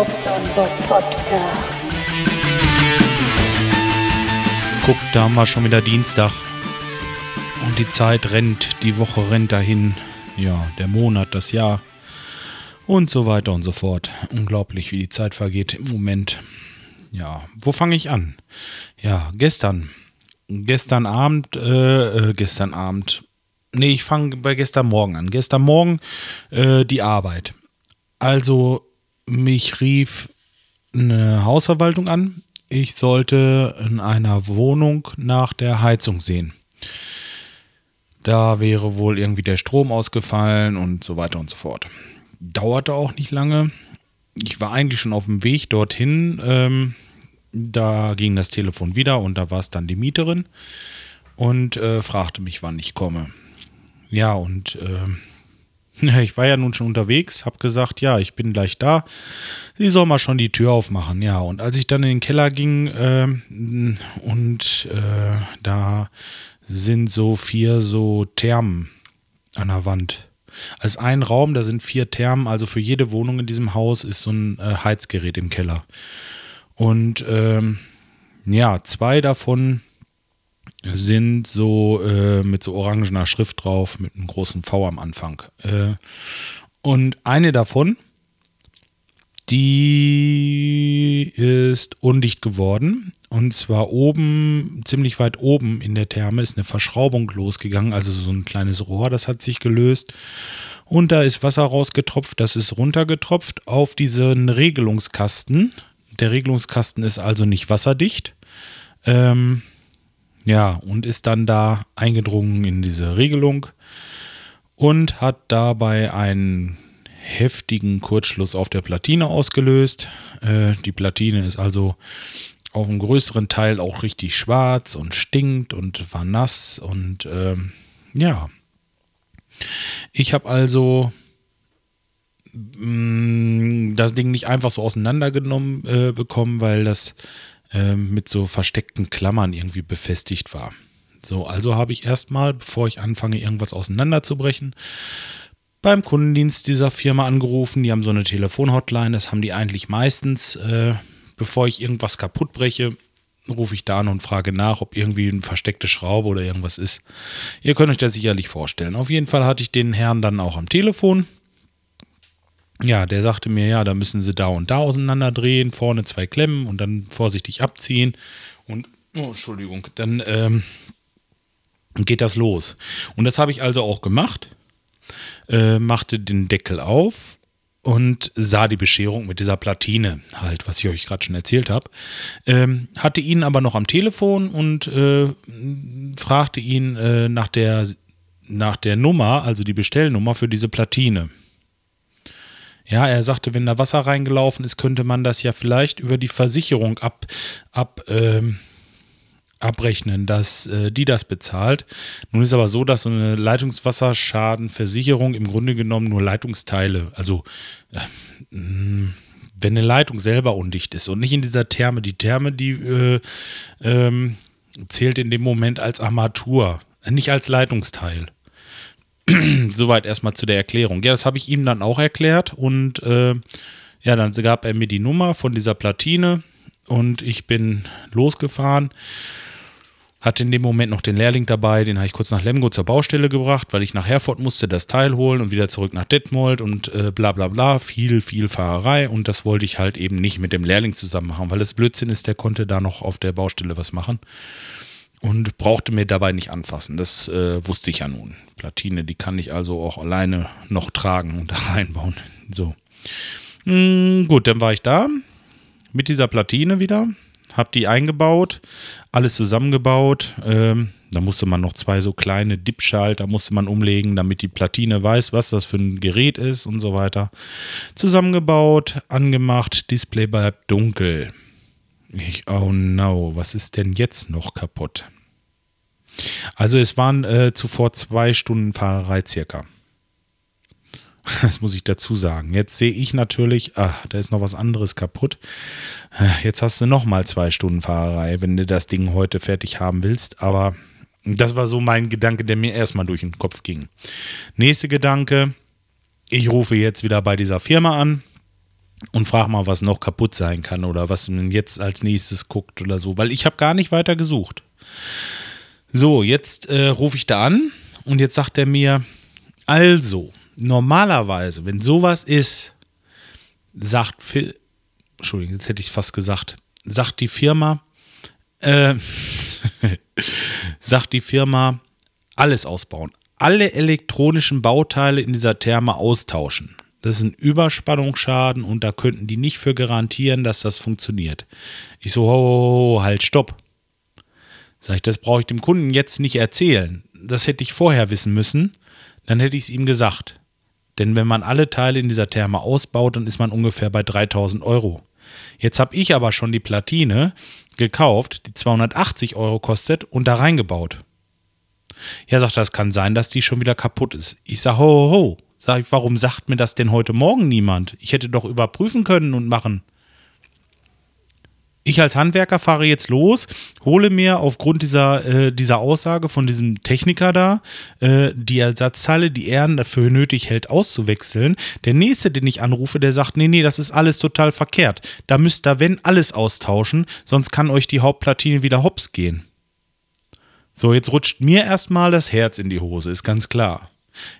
Bobson Bob Podcast. Guck, da haben wir schon wieder Dienstag. Und die Zeit rennt, die Woche rennt dahin. Ja, der Monat, das Jahr. Und so weiter und so fort. Unglaublich, wie die Zeit vergeht im Moment. Ja, wo fange ich an? Ja, gestern. Gestern Abend, äh, äh gestern Abend. Nee, ich fange bei gestern Morgen an. Gestern Morgen äh, die Arbeit. Also, mich rief eine Hausverwaltung an. Ich sollte in einer Wohnung nach der Heizung sehen. Da wäre wohl irgendwie der Strom ausgefallen und so weiter und so fort. Dauerte auch nicht lange. Ich war eigentlich schon auf dem Weg dorthin. Ähm, da ging das Telefon wieder und da war es dann die Mieterin und äh, fragte mich, wann ich komme. Ja, und äh, ich war ja nun schon unterwegs, habe gesagt, ja, ich bin gleich da. Sie soll mal schon die Tür aufmachen. Ja, und als ich dann in den Keller ging äh, und äh, da sind so vier so Thermen an der Wand. Als ein Raum, da sind vier Thermen, also für jede Wohnung in diesem Haus ist so ein äh, Heizgerät im Keller. Und ähm, ja, zwei davon sind so äh, mit so orangener Schrift drauf, mit einem großen V am Anfang. Äh, und eine davon, die ist undicht geworden. Und zwar oben, ziemlich weit oben in der Therme ist eine Verschraubung losgegangen, also so ein kleines Rohr, das hat sich gelöst. Und da ist Wasser rausgetropft, das ist runtergetropft auf diesen Regelungskasten. Der Regelungskasten ist also nicht wasserdicht. Ähm, ja, und ist dann da eingedrungen in diese Regelung und hat dabei einen heftigen Kurzschluss auf der Platine ausgelöst. Äh, die Platine ist also auf einem größeren Teil auch richtig schwarz und stinkt und war nass und ähm, ja. Ich habe also mh, mm, das Ding nicht einfach so auseinandergenommen äh, bekommen, weil das äh, mit so versteckten Klammern irgendwie befestigt war. So, also habe ich erstmal, bevor ich anfange, irgendwas auseinanderzubrechen, beim Kundendienst dieser Firma angerufen. Die haben so eine Telefonhotline, das haben die eigentlich meistens. Äh, bevor ich irgendwas kaputt breche, rufe ich da an und frage nach, ob irgendwie eine versteckte Schraube oder irgendwas ist. Ihr könnt euch das sicherlich vorstellen. Auf jeden Fall hatte ich den Herrn dann auch am Telefon. Ja, der sagte mir, ja, da müssen sie da und da auseinanderdrehen, vorne zwei Klemmen und dann vorsichtig abziehen. Und, oh, Entschuldigung, dann ähm, geht das los. Und das habe ich also auch gemacht äh, machte den Deckel auf und sah die Bescherung mit dieser Platine, halt, was ich euch gerade schon erzählt habe. Ähm, hatte ihn aber noch am Telefon und äh, fragte ihn äh, nach, der, nach der Nummer, also die Bestellnummer für diese Platine. Ja, er sagte, wenn da Wasser reingelaufen ist, könnte man das ja vielleicht über die Versicherung ab, ab ähm, abrechnen, dass äh, die das bezahlt. Nun ist aber so, dass so eine Leitungswasserschadenversicherung im Grunde genommen nur Leitungsteile, also äh, wenn eine Leitung selber undicht ist und nicht in dieser Therme, die Therme, die äh, ähm, zählt in dem Moment als Armatur, nicht als Leitungsteil. Soweit erstmal zu der Erklärung. Ja, das habe ich ihm dann auch erklärt und äh, ja, dann gab er mir die Nummer von dieser Platine und ich bin losgefahren hatte in dem Moment noch den Lehrling dabei, den habe ich kurz nach Lemgo zur Baustelle gebracht, weil ich nach Herford musste das Teil holen und wieder zurück nach Detmold und äh, bla bla bla. Viel, viel Fahrerei und das wollte ich halt eben nicht mit dem Lehrling zusammen machen, weil das Blödsinn ist, der konnte da noch auf der Baustelle was machen und brauchte mir dabei nicht anfassen. Das äh, wusste ich ja nun. Platine, die kann ich also auch alleine noch tragen und da reinbauen. So. Hm, gut, dann war ich da mit dieser Platine wieder habe die eingebaut, alles zusammengebaut. Ähm, da musste man noch zwei so kleine Dipschalter musste man umlegen, damit die Platine weiß, was das für ein Gerät ist und so weiter. Zusammengebaut, angemacht, Display bleibt dunkel. Ich, oh no, was ist denn jetzt noch kaputt? Also es waren äh, zuvor zwei Stunden Fahrerei circa. Das muss ich dazu sagen. Jetzt sehe ich natürlich, ah, da ist noch was anderes kaputt. Jetzt hast du noch mal zwei Stunden Fahrerei, wenn du das Ding heute fertig haben willst. Aber das war so mein Gedanke, der mir erstmal durch den Kopf ging. Nächster Gedanke, ich rufe jetzt wieder bei dieser Firma an und frag mal, was noch kaputt sein kann oder was man jetzt als nächstes guckt oder so, weil ich habe gar nicht weiter gesucht. So, jetzt äh, rufe ich da an und jetzt sagt er mir, also, normalerweise, wenn sowas ist, sagt Phil, Entschuldigung, jetzt hätte ich fast gesagt, sagt die Firma, äh, sagt die Firma, alles ausbauen. Alle elektronischen Bauteile in dieser Therme austauschen. Das ist ein Überspannungsschaden und da könnten die nicht für garantieren, dass das funktioniert. Ich so, ho, ho, halt, stopp. Sag ich, das brauche ich dem Kunden jetzt nicht erzählen. Das hätte ich vorher wissen müssen. Dann hätte ich es ihm gesagt. Denn wenn man alle Teile in dieser Therme ausbaut, dann ist man ungefähr bei 3000 Euro. Jetzt habe ich aber schon die Platine gekauft, die 280 Euro kostet und da reingebaut. Ja, sagt es kann sein, dass die schon wieder kaputt ist. Ich sage, ho, ho, ho. Sag ich, warum sagt mir das denn heute Morgen niemand? Ich hätte doch überprüfen können und machen. Ich als Handwerker fahre jetzt los, hole mir aufgrund dieser, äh, dieser Aussage von diesem Techniker da äh, die Ersatzteile, die er dafür nötig hält, auszuwechseln. Der nächste, den ich anrufe, der sagt, nee, nee, das ist alles total verkehrt. Da müsst ihr, wenn, alles austauschen, sonst kann euch die Hauptplatine wieder hops gehen. So, jetzt rutscht mir erstmal das Herz in die Hose, ist ganz klar.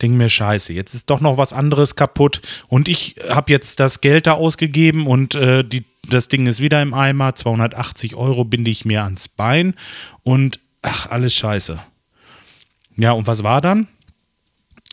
Denke mir, scheiße, jetzt ist doch noch was anderes kaputt und ich habe jetzt das Geld da ausgegeben und äh, die, das Ding ist wieder im Eimer. 280 Euro binde ich mir ans Bein und ach, alles scheiße. Ja, und was war dann?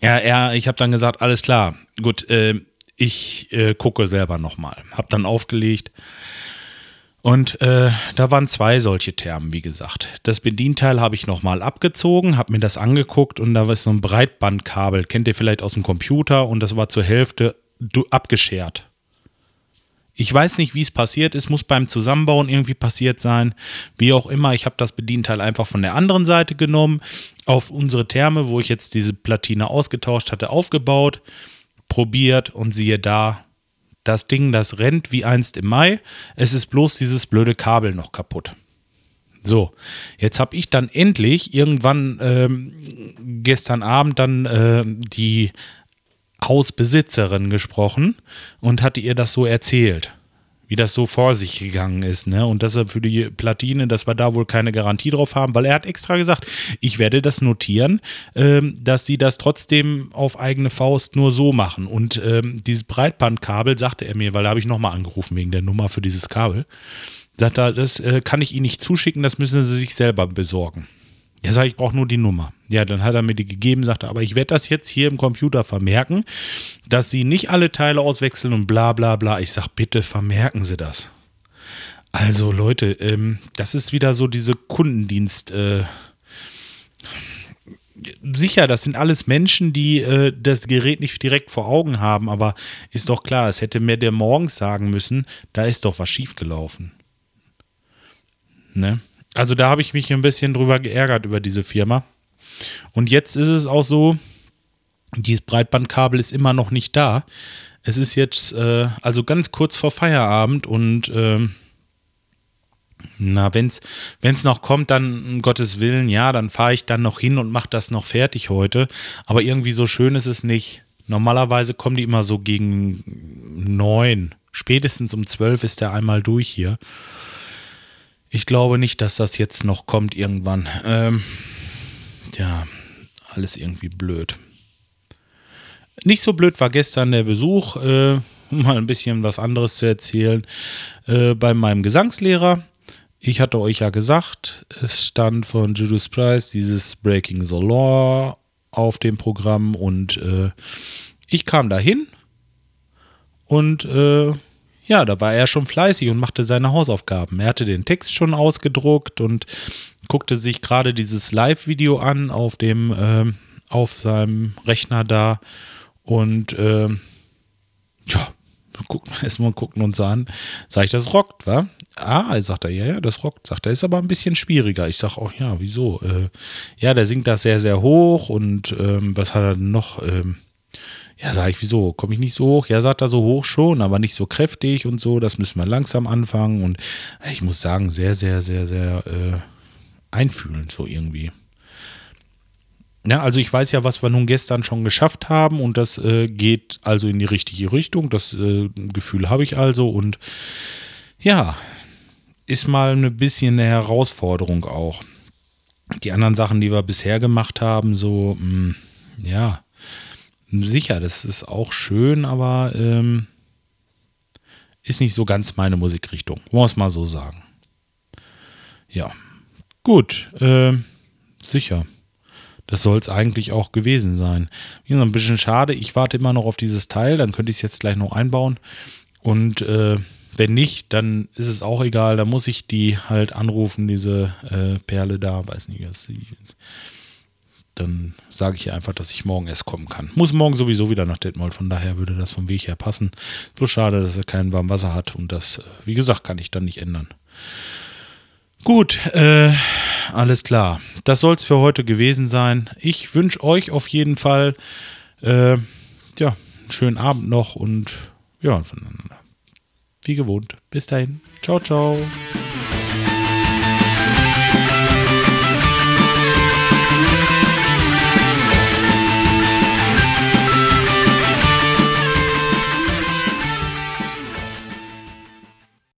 Ja, ja ich habe dann gesagt, alles klar, gut, äh, ich äh, gucke selber nochmal. Hab dann aufgelegt. Und äh, da waren zwei solche Termen, wie gesagt. Das Bedienteil habe ich nochmal abgezogen, habe mir das angeguckt und da war so ein Breitbandkabel, kennt ihr vielleicht aus dem Computer und das war zur Hälfte abgeschert. Ich weiß nicht, wie es passiert ist, muss beim Zusammenbauen irgendwie passiert sein. Wie auch immer, ich habe das Bedienteil einfach von der anderen Seite genommen, auf unsere Therme, wo ich jetzt diese Platine ausgetauscht hatte, aufgebaut, probiert und siehe da, das Ding, das rennt wie einst im Mai. Es ist bloß dieses blöde Kabel noch kaputt. So, jetzt habe ich dann endlich irgendwann ähm, gestern Abend dann äh, die Hausbesitzerin gesprochen und hatte ihr das so erzählt wie das so vor sich gegangen ist, ne? Und dass er für die Platine, dass wir da wohl keine Garantie drauf haben, weil er hat extra gesagt, ich werde das notieren, ähm, dass sie das trotzdem auf eigene Faust nur so machen. Und ähm, dieses Breitbandkabel, sagte er mir, weil da habe ich nochmal angerufen wegen der Nummer für dieses Kabel, sagt er, das äh, kann ich Ihnen nicht zuschicken, das müssen Sie sich selber besorgen. Ja, sag ich, brauche nur die Nummer. Ja, dann hat er mir die gegeben, sagte, aber ich werde das jetzt hier im Computer vermerken, dass Sie nicht alle Teile auswechseln und bla bla bla. Ich sag, bitte vermerken Sie das. Also Leute, ähm, das ist wieder so diese Kundendienst. Äh, sicher, das sind alles Menschen, die äh, das Gerät nicht direkt vor Augen haben, aber ist doch klar, es hätte mir der morgens sagen müssen, da ist doch was schiefgelaufen. Ne? Also da habe ich mich ein bisschen drüber geärgert über diese Firma. Und jetzt ist es auch so, dieses Breitbandkabel ist immer noch nicht da. Es ist jetzt äh, also ganz kurz vor Feierabend und äh, na, wenn es noch kommt, dann um Gottes Willen, ja, dann fahre ich dann noch hin und mache das noch fertig heute. Aber irgendwie so schön ist es nicht. Normalerweise kommen die immer so gegen neun. Spätestens um zwölf ist der einmal durch hier. Ich glaube nicht, dass das jetzt noch kommt irgendwann. Ähm, ja, alles irgendwie blöd. Nicht so blöd war gestern der Besuch, äh, mal ein bisschen was anderes zu erzählen, äh, bei meinem Gesangslehrer. Ich hatte euch ja gesagt, es stand von Judas Price dieses Breaking the Law auf dem Programm und äh, ich kam dahin und äh, ja, da war er schon fleißig und machte seine Hausaufgaben. Er hatte den Text schon ausgedruckt und guckte sich gerade dieses Live-Video an auf dem, äh, auf seinem Rechner da und äh, ja, gucken, erstmal gucken uns an. Sag ich, das rockt, wa? Ah, sagt er, ja, ja, das rockt. Sagt er, ist aber ein bisschen schwieriger. Ich sag auch, ja, wieso? Äh, ja, der singt das sehr, sehr hoch und ähm, was hat er denn noch? Ähm, ja, sag ich, wieso? Komme ich nicht so hoch? Ja, sagt er so hoch schon, aber nicht so kräftig und so. Das müssen wir langsam anfangen. Und ich muss sagen, sehr, sehr, sehr, sehr äh, einfühlend, so irgendwie. Ja, also ich weiß ja, was wir nun gestern schon geschafft haben und das äh, geht also in die richtige Richtung. Das äh, Gefühl habe ich also und ja, ist mal ein bisschen eine Herausforderung auch. Die anderen Sachen, die wir bisher gemacht haben, so, mh, hm, ja, sicher, das ist auch schön, aber ähm, ist nicht so ganz meine Musikrichtung, muss man so sagen. Ja, gut, äh, sicher. Das soll es eigentlich auch gewesen sein. ein bisschen schade. Ich warte immer noch auf dieses Teil, dann könnte ich es jetzt gleich noch einbauen. Und äh, wenn nicht, dann ist es auch egal. Da muss ich die halt anrufen, diese äh, Perle da, weiß nicht, was sie. Dann sage ich ihr einfach, dass ich morgen erst kommen kann. Muss morgen sowieso wieder nach Detmold, von daher würde das vom Weg her passen. Bloß schade, dass er kein warmes Wasser hat und das, äh, wie gesagt, kann ich dann nicht ändern. Gut, äh, alles klar. Das soll es für heute gewesen sein. Ich wünsche euch auf jeden Fall äh, ja, einen schönen Abend noch und ja, voneinander. Wie gewohnt. Bis dahin. Ciao, ciao.